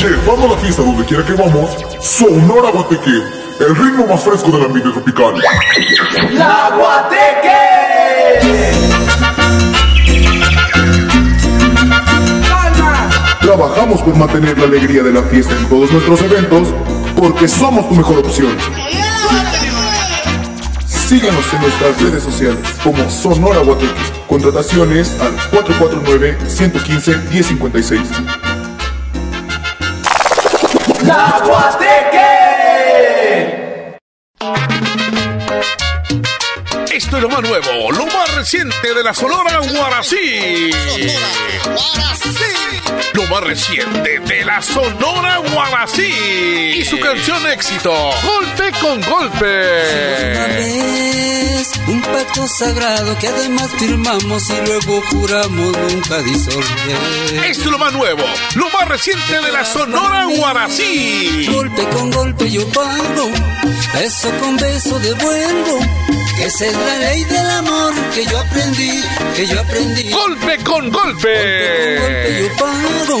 Sabor. Llevando la fiesta donde quiera que vamos, Sonora Guateque, el ritmo más fresco del ambiente tropical. ¡La Guateque! Trabajamos por mantener la alegría de la fiesta en todos nuestros eventos, porque somos tu mejor opción. Síguenos en nuestras redes sociales como Sonora Guateque. Contrataciones al 449-115-1056. Esto es lo más nuevo, lo más reciente de la Sonora Guarací. Lo más reciente de la Sonora Guarací. Y su canción éxito, Golpe con Golpe. Pacto sagrado que además firmamos y luego juramos nunca disolver. Esto es lo más nuevo, lo más reciente de la Sonora Guarací. Golpe con golpe yo pago, beso con beso devuelvo. Esa es la ley del amor que yo aprendí, que yo aprendí. Golpe con Golpe Golpe. yo pago,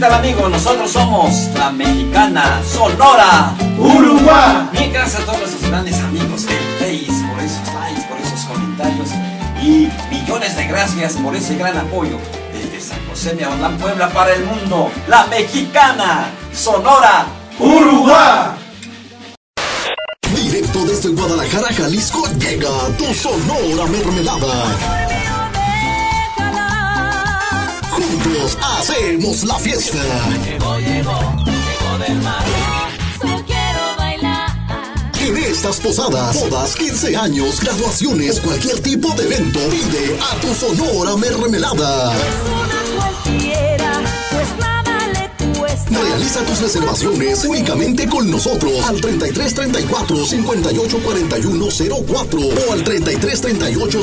Tal amigos? Nosotros somos la mexicana Sonora Uruguay. Bien, gracias a todos nuestros grandes amigos del Face por esos likes, por esos comentarios y millones de gracias por ese gran apoyo desde San José de Aguadán, Puebla para el mundo. La mexicana Sonora Uruguay. Directo desde Guadalajara, Jalisco, llega tu Sonora Mermelada. Juntos hacemos la fiesta. En estas posadas, bodas, 15 años, graduaciones, cualquier tipo de evento, pide a tu Sonora Mermelada. Realiza tus reservaciones únicamente con nosotros al 33 34 58 41 04 o al 33 38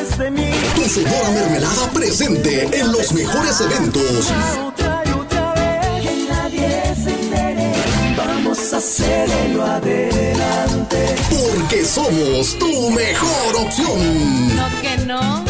08 00 98. Tu Sonora Mermelada presente en los mejores eventos. Vamos a hacerlo adelante. Porque somos tu mejor opción. No que no.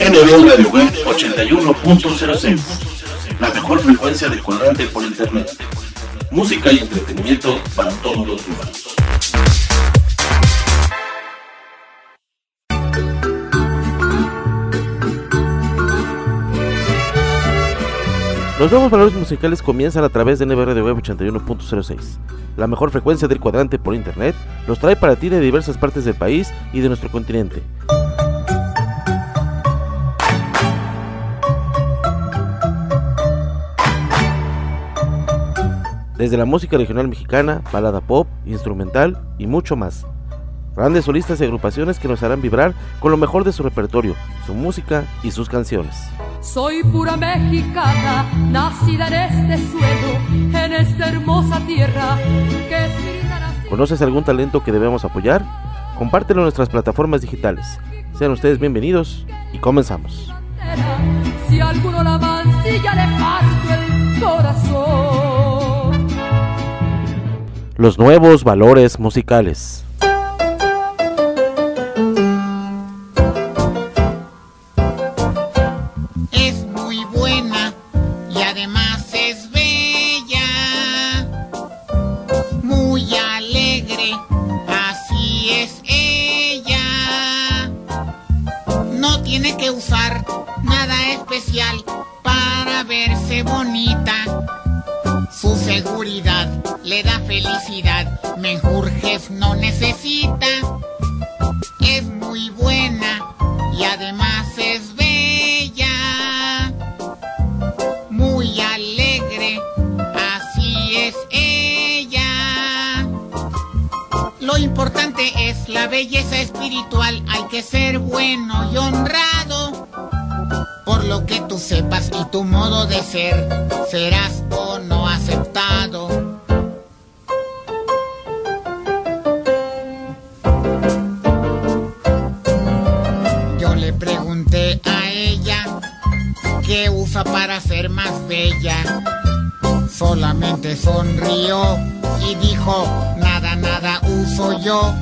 NB Radio Web 81.06. La mejor frecuencia de cuadrante por internet. Música y entretenimiento para todos los humanos. Los nuevos valores musicales comienzan a través de NBR Web 81.06. La mejor frecuencia del cuadrante por internet los trae para ti de diversas partes del país y de nuestro continente. Desde la música regional mexicana, balada pop, instrumental y mucho más. Grandes solistas y agrupaciones que nos harán vibrar con lo mejor de su repertorio, su música y sus canciones. Soy pura mexicana, nacida en este suelo, en esta hermosa tierra que es mi ¿Conoces algún talento que debemos apoyar? Compártelo en nuestras plataformas digitales. Sean ustedes bienvenidos y comenzamos. Si alguno la mancilla le parto el corazón. Los nuevos valores musicales. Es muy buena y además es bella, muy alegre, así es ella. No tiene que usar nada especial para verse bonita. Su seguridad le da felicidad, menjurjes no necesita. Es muy buena y además es bella, muy alegre, así es ella. Lo importante es la belleza espiritual, hay que ser bueno y honrado. Lo que tú sepas y tu modo de ser, serás o no aceptado. Yo le pregunté a ella qué usa para ser más bella. Solamente sonrió y dijo, nada, nada uso yo.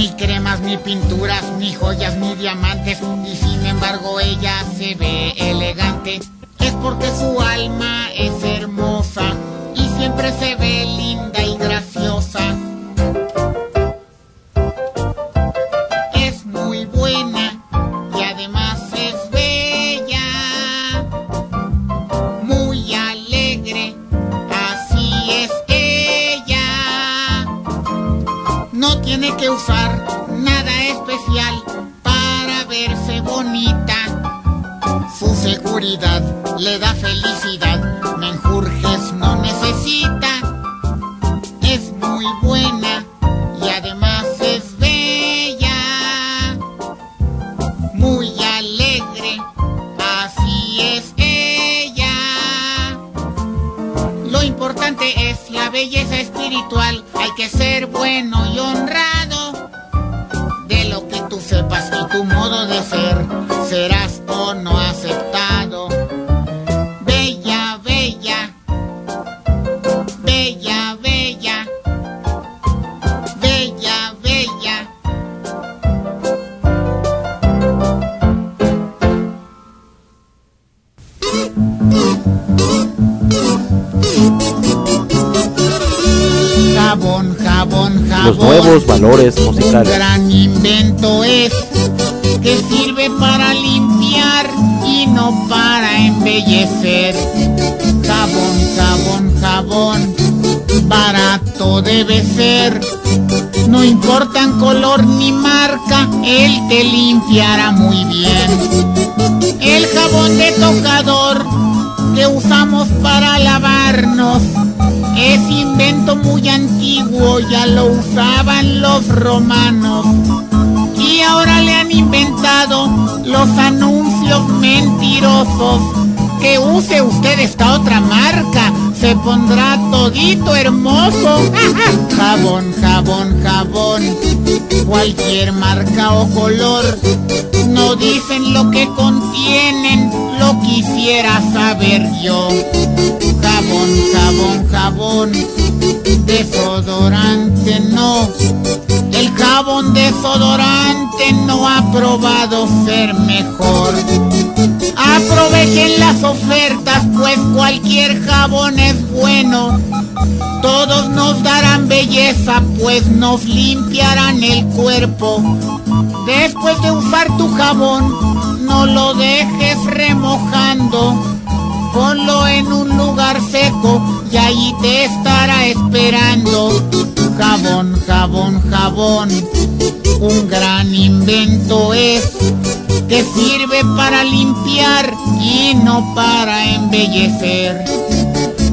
Ni cremas, ni pinturas, ni joyas, ni diamantes. Y sin embargo ella se ve elegante. Es porque su alma es hermosa y siempre se ve linda y usar nada especial para verse bonita. Su seguridad le da felicidad, debe ser. No importan color ni marca, él te limpiará muy bien. El jabón de tocador que usamos para lavarnos es invento muy antiguo, ya lo usaban los romanos. Y ahora le han inventado los anuncios mentirosos. Que use usted esta otra marca, se pondrá todito hermoso. Jabón, jabón, jabón, cualquier marca o color. No dicen lo que contienen, lo quisiera saber yo. Jabón, Jabón, jabón, desodorante no. El jabón desodorante no ha probado ser mejor. Aprovechen las ofertas, pues cualquier jabón es bueno. Todos nos darán belleza, pues nos limpiarán el cuerpo. Después de usar tu jabón, no lo dejes remojando. Ponlo en un lugar seco y allí te estará esperando. Jabón, jabón, jabón, un gran invento es que sirve para limpiar y no para embellecer.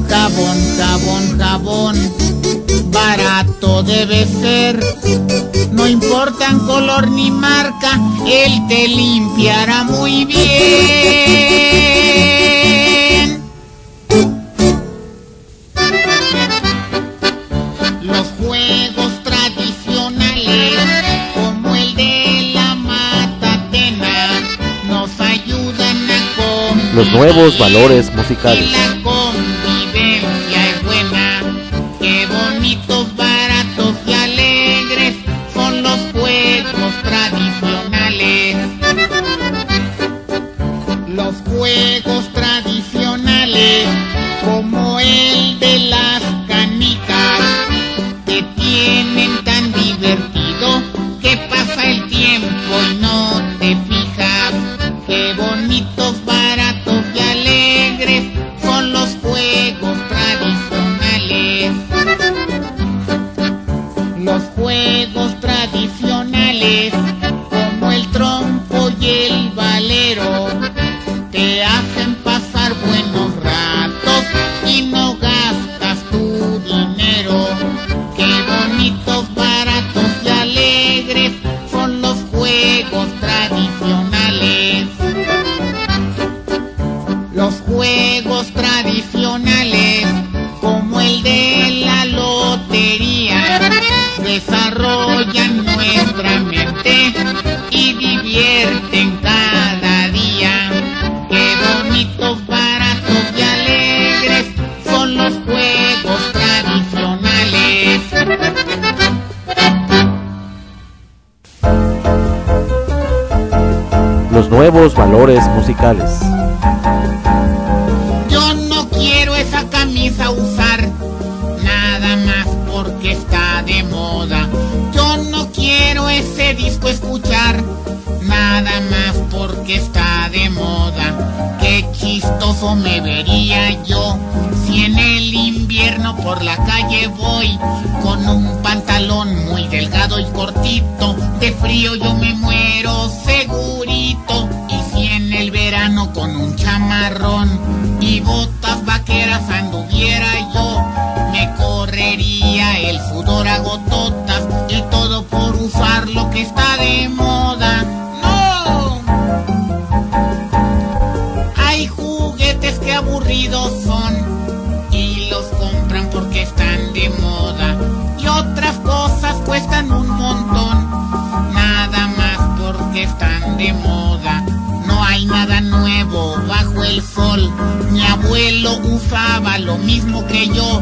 Jabón, jabón, jabón, barato debe ser. No importan color ni marca, él te limpiará muy bien. Los nuevos valores musicales. Los juegos tradicionales, como el de la lotería, desarrollan nuestra mente y divierten cada día. Qué bonitos, baratos y alegres son los juegos tradicionales. Los nuevos valores musicales. Porque está de moda. Qué chistoso me vería yo si en el invierno por la calle voy con un pantalón muy delgado y cortito. De frío yo me muero segurito. Y si en el verano con un chamarrón y botas vaqueras anduviera yo, me correría el sudor a gototas y todo por usar lo que está de moda. Cuestan un montón, nada más porque están de moda. No hay nada nuevo bajo el sol. Mi abuelo usaba lo mismo que yo.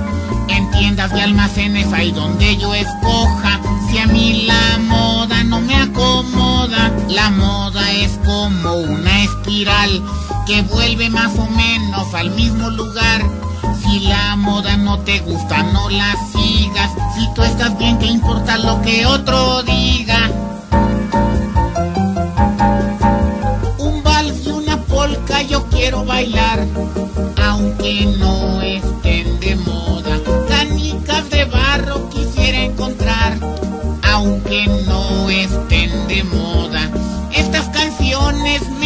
En tiendas y almacenes hay donde yo escoja. Si a mí la moda no me acomoda, la moda es como una espiral que vuelve más o menos al mismo lugar. Si la moda no te gusta, no la sigas. Si tú estás bien, ¿qué importa lo que otro diga? Un vals y una polka yo quiero bailar, aunque no de moda. Estas canciones me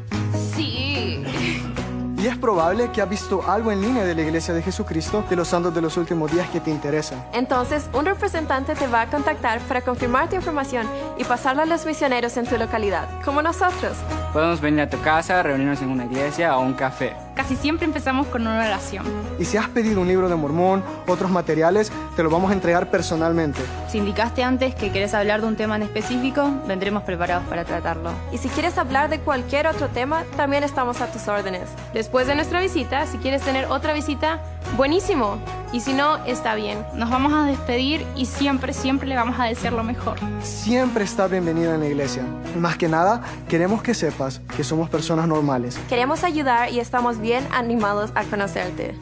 Y es probable que has visto algo en línea de la Iglesia de Jesucristo de los santos de los últimos días que te interesa. Entonces, un representante te va a contactar para confirmar tu información y pasarla a los misioneros en tu localidad, como nosotros. Podemos venir a tu casa, reunirnos en una iglesia o un café. Casi siempre empezamos con una oración. Y si has pedido un libro de Mormón, otros materiales, te lo vamos a entregar personalmente. Si indicaste antes que querés hablar de un tema en específico, vendremos preparados para tratarlo. Y si quieres hablar de cualquier otro tema, también estamos a tus órdenes. Después de nuestra visita, si quieres tener otra visita, buenísimo. Y si no, está bien. Nos vamos a despedir y siempre, siempre le vamos a desear lo mejor. Siempre está bienvenido en la iglesia. Más que nada, queremos que sepas que somos personas normales. Queremos ayudar y estamos bien animados a conocerte.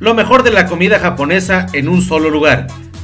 Lo mejor de la comida japonesa en un solo lugar.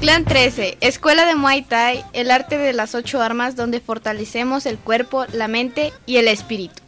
Clan 13, Escuela de Muay Thai, el arte de las ocho armas donde fortalecemos el cuerpo, la mente y el espíritu.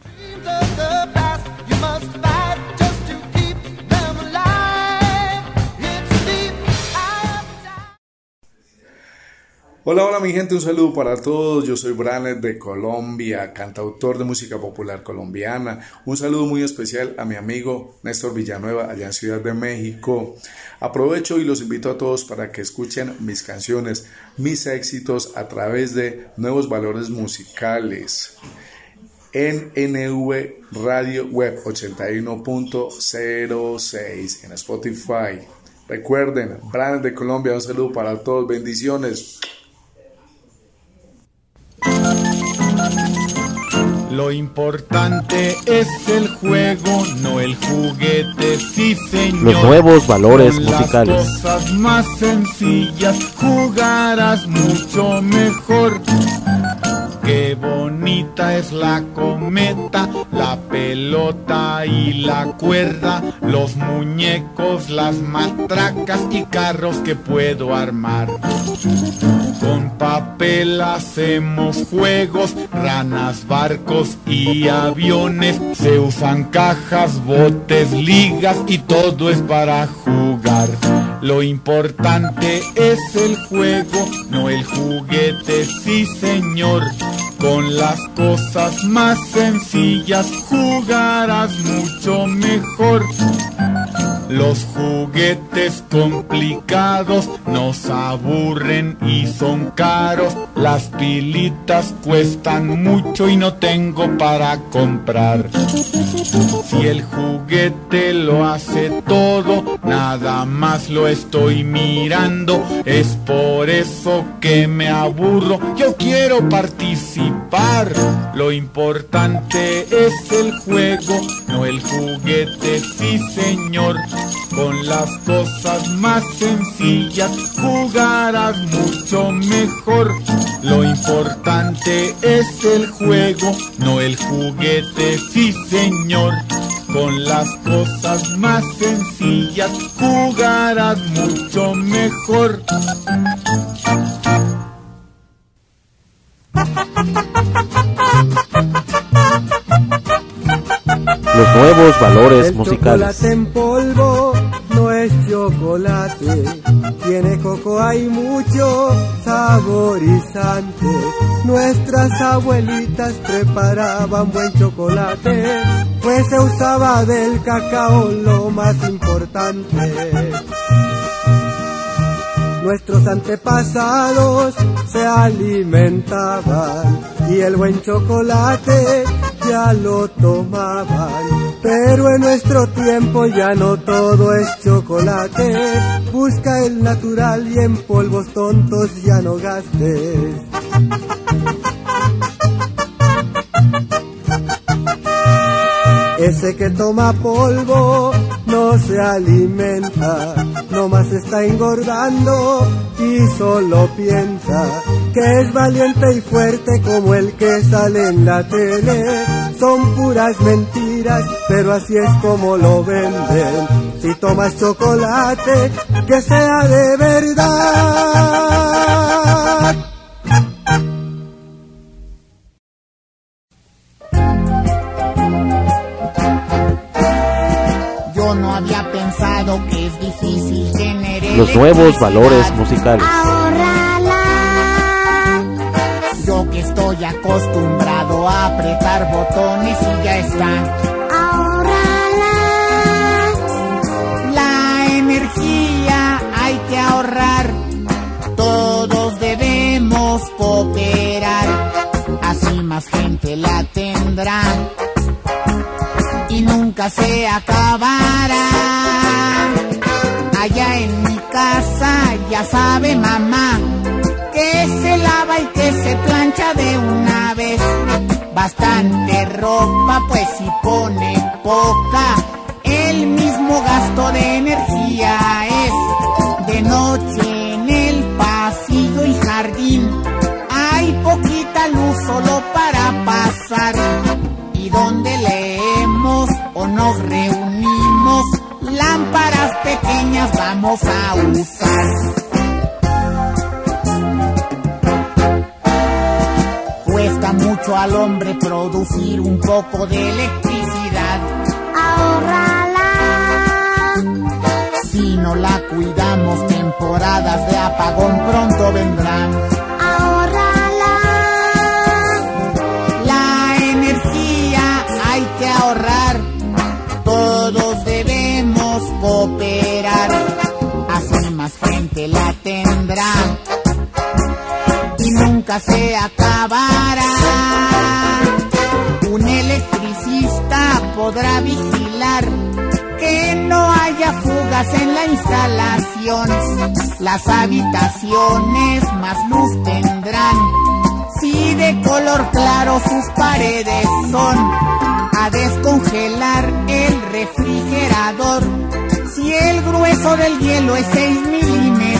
Hola, hola mi gente, un saludo para todos. Yo soy Branet de Colombia, cantautor de música popular colombiana. Un saludo muy especial a mi amigo Néstor Villanueva allá en Ciudad de México. Aprovecho y los invito a todos para que escuchen mis canciones, mis éxitos a través de Nuevos Valores Musicales en Radio Web 81.06 en Spotify. Recuerden, Branet de Colombia, un saludo para todos, bendiciones. Lo importante es el juego, no el juguete, sí señor. Los nuevos valores Con musicales. Las cosas más sencillas jugarás mucho mejor. Qué bonita es la cometa, la pelota y la cuerda, los muñecos, las matracas y carros que puedo armar. Con papel hacemos juegos, ranas, barcos y aviones. Se usan cajas, botes, ligas y todo es para jugar. Lo importante es el juego, no el juguete, sí señor. Con las cosas más sencillas jugarás mucho mejor. Los juguetes complicados nos aburren y son caros. Las pilitas cuestan mucho y no tengo para comprar. Si el juguete lo hace todo, nada más lo estoy mirando. Es por eso que me aburro. Yo quiero participar. Lo importante es el juego, no el juguete, sí señor. Con las cosas más sencillas jugarás mucho mejor. Lo importante es el juego, no el juguete, sí señor. Con las cosas más sencillas jugarás mucho mejor. Los nuevos valores El musicales. chocolate en polvo no es chocolate, tiene coco, hay mucho saborizante. Nuestras abuelitas preparaban buen chocolate, pues se usaba del cacao lo más importante. Nuestros antepasados se alimentaban y el buen chocolate ya lo tomaban. Pero en nuestro tiempo ya no todo es chocolate. Busca el natural y en polvos tontos ya no gastes. Ese que toma polvo no se alimenta, nomás está engordando y solo piensa que es valiente y fuerte como el que sale en la tele. Son puras mentiras, pero así es como lo venden. Si tomas chocolate, que sea de verdad. Los nuevos valores musicales. Yo que estoy acostumbrado a apretar botones y ya está. La energía hay que ahorrar. Todos debemos cooperar. Así más gente la tendrá. Y nunca se acabará. Allá en mi casa ya sabe mamá que se lava y que se plancha de una vez. Bastante ropa, pues si pone poca, el mismo gasto de energía es. De noche en el pasillo y jardín hay poquita luz solo para pasar. Y donde leemos o nos reunimos, lámparas pequeñas vamos a usar. Cuesta mucho al hombre producir un poco de electricidad. Ahorrala. Si no la cuidamos, temporadas de apagón pronto vendrán. Y nunca se acabará. Un electricista podrá vigilar que no haya fugas en la instalación. Las habitaciones más luz tendrán. Si de color claro sus paredes son, a descongelar el refrigerador. Si el grueso del hielo es 6 milímetros,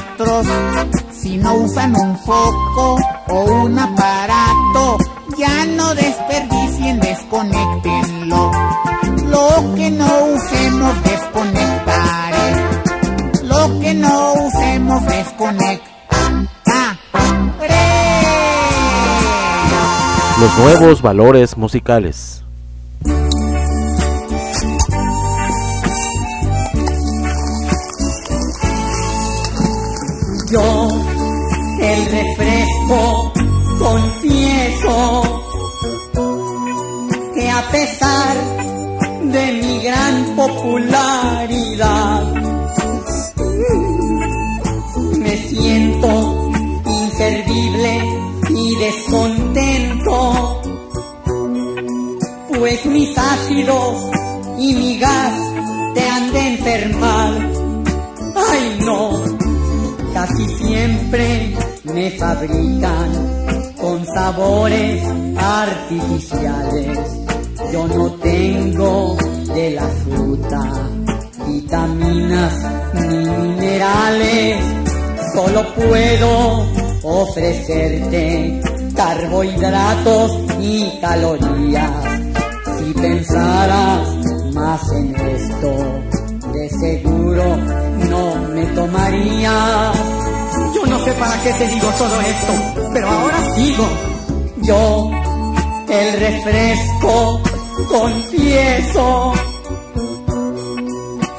si no usan un foco o un aparato. Ya no desperdicien, desconectenlo. Lo que no usemos, desconectaré. ¿eh? Lo que no usemos, desconectaré. Los nuevos valores musicales. Pesar de mi gran popularidad, me siento inservible y descontento, pues mis ácidos y mi gas te han de enfermar. Ay no, casi siempre me fabrican con sabores artificiales. Yo no tengo de la fruta vitaminas ni minerales, solo puedo ofrecerte carbohidratos y calorías. Si pensaras más en esto, de seguro no me tomarías. Yo no sé para qué te digo todo esto, pero ahora sigo. Yo, el refresco, confieso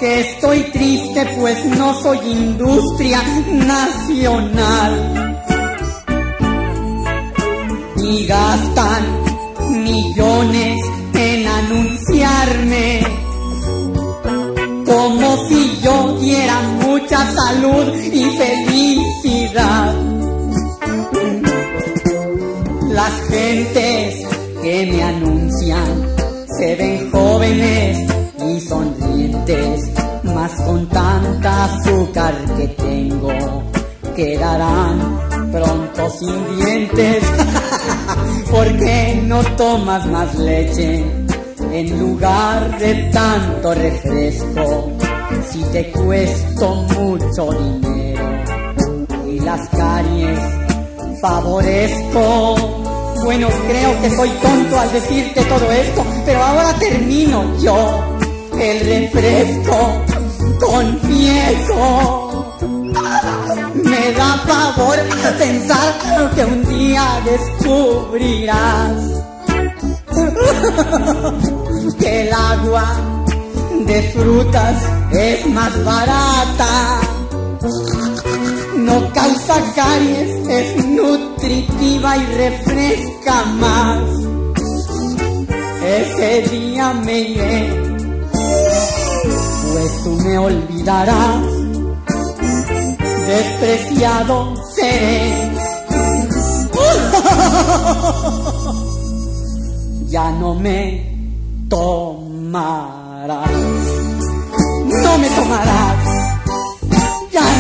que estoy triste pues no soy industria nacional. Y gastan millones en anunciarme como si yo diera mucha salud y felicidad. Las gentes que me anuncian se ven jóvenes y sonrientes, mas con tanta azúcar que tengo quedarán pronto sin dientes. ¿Por qué no tomas más leche en lugar de tanto refresco? Si te cuesto mucho dinero y las caries favorezco. Bueno, creo que soy tonto al decirte todo esto, pero ahora termino yo el refresco, confieso. Me da favor pensar que un día descubrirás que el agua de frutas es más barata. No causa caries, es nutritiva y refresca más. Ese día me iré, pues tú me olvidarás. Despreciado seré. Ya no me tomarás. No me tomarás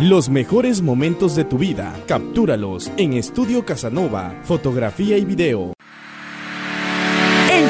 Los mejores momentos de tu vida, captúralos en Estudio Casanova, fotografía y video.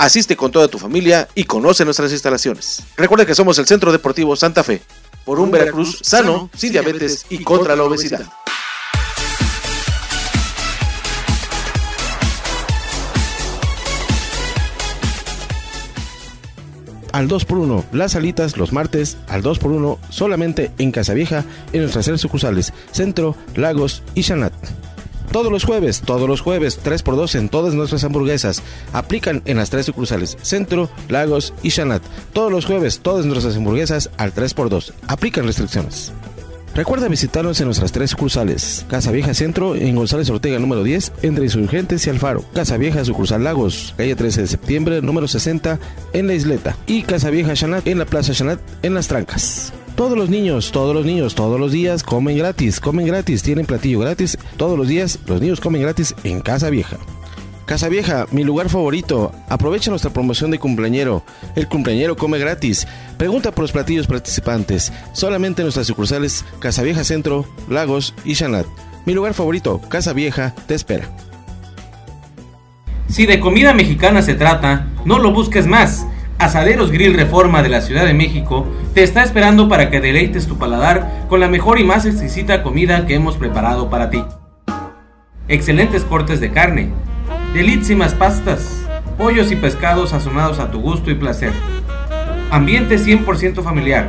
Asiste con toda tu familia y conoce nuestras instalaciones. Recuerda que somos el Centro Deportivo Santa Fe, por un Veracruz sano, sin diabetes y contra la obesidad. Al 2x1, las salitas los martes al 2x1 solamente en Casa Vieja en nuestras tres sucursales, Centro, Lagos y Chanat. Todos los jueves, todos los jueves, 3x2 en todas nuestras hamburguesas. Aplican en las tres sucursales, Centro, Lagos y Chanat. Todos los jueves, todas nuestras hamburguesas al 3x2. Aplican restricciones. Recuerda visitarnos en nuestras tres sucursales. Casa Vieja Centro, en González Ortega número 10, entre Insurgentes y Alfaro. Casa Vieja Sucursal Lagos, calle 13 de septiembre número 60, en La Isleta. Y Casa Vieja Chanat, en la Plaza Chanat, en Las Trancas. Todos los niños, todos los niños, todos los días comen gratis, comen gratis, tienen platillo gratis. Todos los días los niños comen gratis en Casa Vieja. Casa Vieja, mi lugar favorito. Aprovecha nuestra promoción de cumpleañero. El cumpleañero come gratis. Pregunta por los platillos participantes. Solamente en nuestras sucursales Casa Vieja Centro, Lagos y Chanat. Mi lugar favorito, Casa Vieja, te espera. Si de comida mexicana se trata, no lo busques más. Asaderos Grill Reforma de la Ciudad de México te está esperando para que deleites tu paladar con la mejor y más exquisita comida que hemos preparado para ti. Excelentes cortes de carne, delísimas pastas, pollos y pescados sazonados a tu gusto y placer. Ambiente 100% familiar.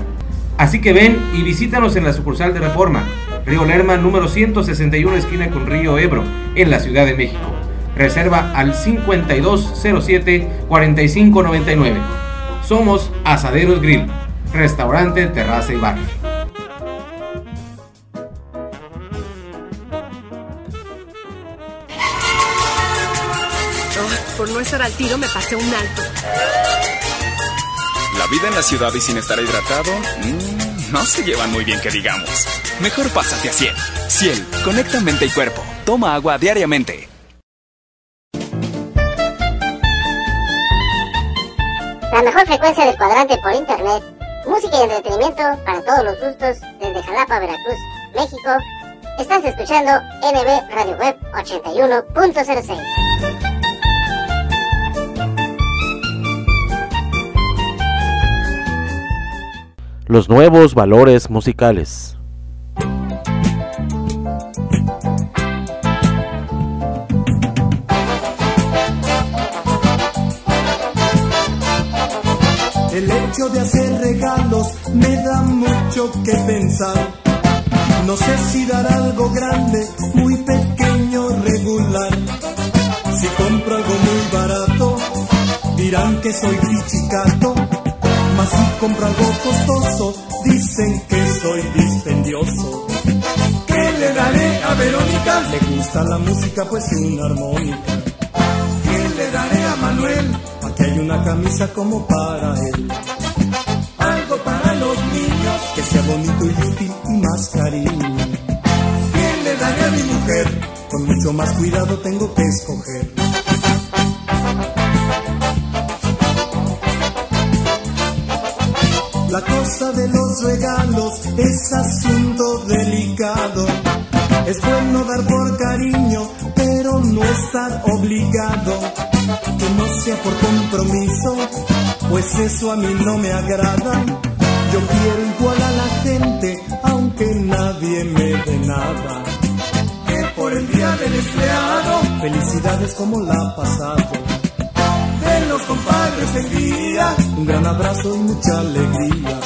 Así que ven y visítanos en la sucursal de Reforma, Río Lerma número 161 esquina con Río Ebro, en la Ciudad de México. Reserva al 5207-4599. Somos Asaderos Grill, restaurante, terraza y bar. por no estar al tiro me pasé un alto. La vida en la ciudad y sin estar hidratado, mmm, no se llevan muy bien que digamos. Mejor pásate a Ciel. Ciel, conecta mente y cuerpo. Toma agua diariamente. La mejor frecuencia del cuadrante por internet, música y entretenimiento para todos los gustos desde Jalapa, Veracruz, México. Estás escuchando NB Radio Web 81.06. Los nuevos valores musicales. No sé si dar algo grande, muy pequeño, regular. Si compro algo muy barato, dirán que soy pichicato. Mas si compro algo costoso, dicen que soy dispendioso. ¿Qué le daré a Verónica? Le gusta la música, pues una armónica. ¿Qué le daré a Manuel? Aquí hay una camisa como para él. Bonito y útil y más cariño. ¿Qué le daré a mi mujer? Con mucho más cuidado tengo que escoger. La cosa de los regalos es asunto delicado. Es bueno dar por cariño, pero no estar obligado. Que no sea por compromiso, pues eso a mí no me agrada. Yo quiero igual a la gente, aunque nadie me dé nada. Que por el día del empleado, felicidades como la ha pasado de los compadres el día. Un gran abrazo y mucha alegría.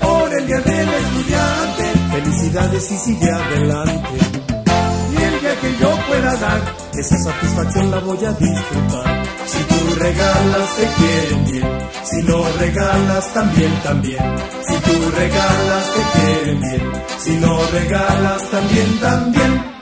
Por el día del estudiante, felicidades y sigue adelante. Y el día que yo pueda dar, esa satisfacción la voy a disfrutar. Si tú regalas, te quieren bien. Si no regalas, también, también. Si tú regalas, te quieren bien. Si no regalas, también, también.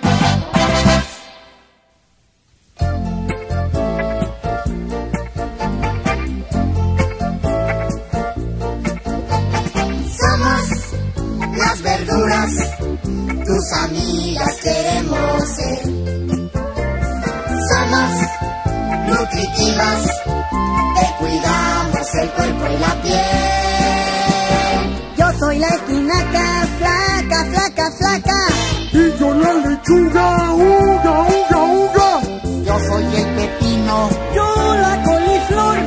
Lechuga, uga, uga, uga. Yo soy el pepino, Yo la coliflor.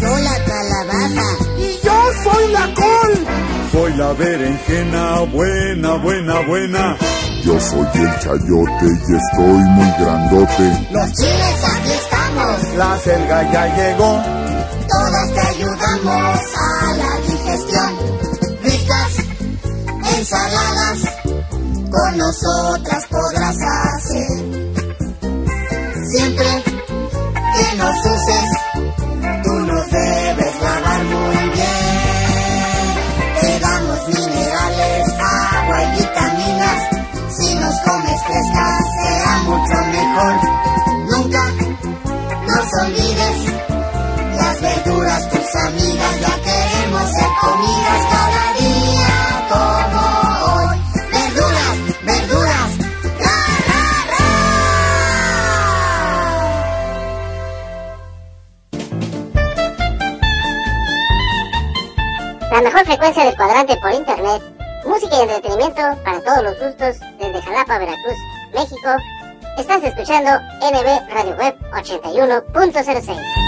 yo la calabaza. Y yo soy la col. Soy la berenjena, buena, buena, buena. Yo soy el chayote y estoy muy grandote. Los chiles aquí estamos, La selga ya llegó. todos te ayudamos a la digestión. Ricas ensaladas, con nosotras podrás hacer. Siempre que nos uses, cuadrante por internet, música y entretenimiento para todos los gustos desde Jalapa, Veracruz, México. Estás escuchando NB Radio Web 81.06.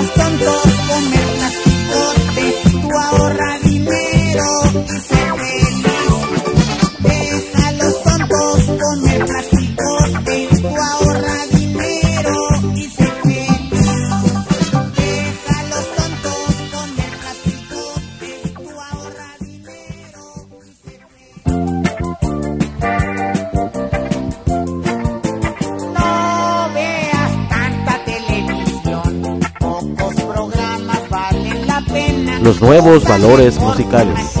Hasta valores musicales.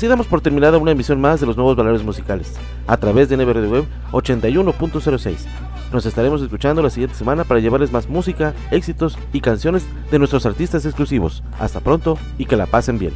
Así damos por terminada una emisión más de los nuevos valores musicales a través de NBRD Web 81.06. Nos estaremos escuchando la siguiente semana para llevarles más música, éxitos y canciones de nuestros artistas exclusivos. Hasta pronto y que la pasen bien.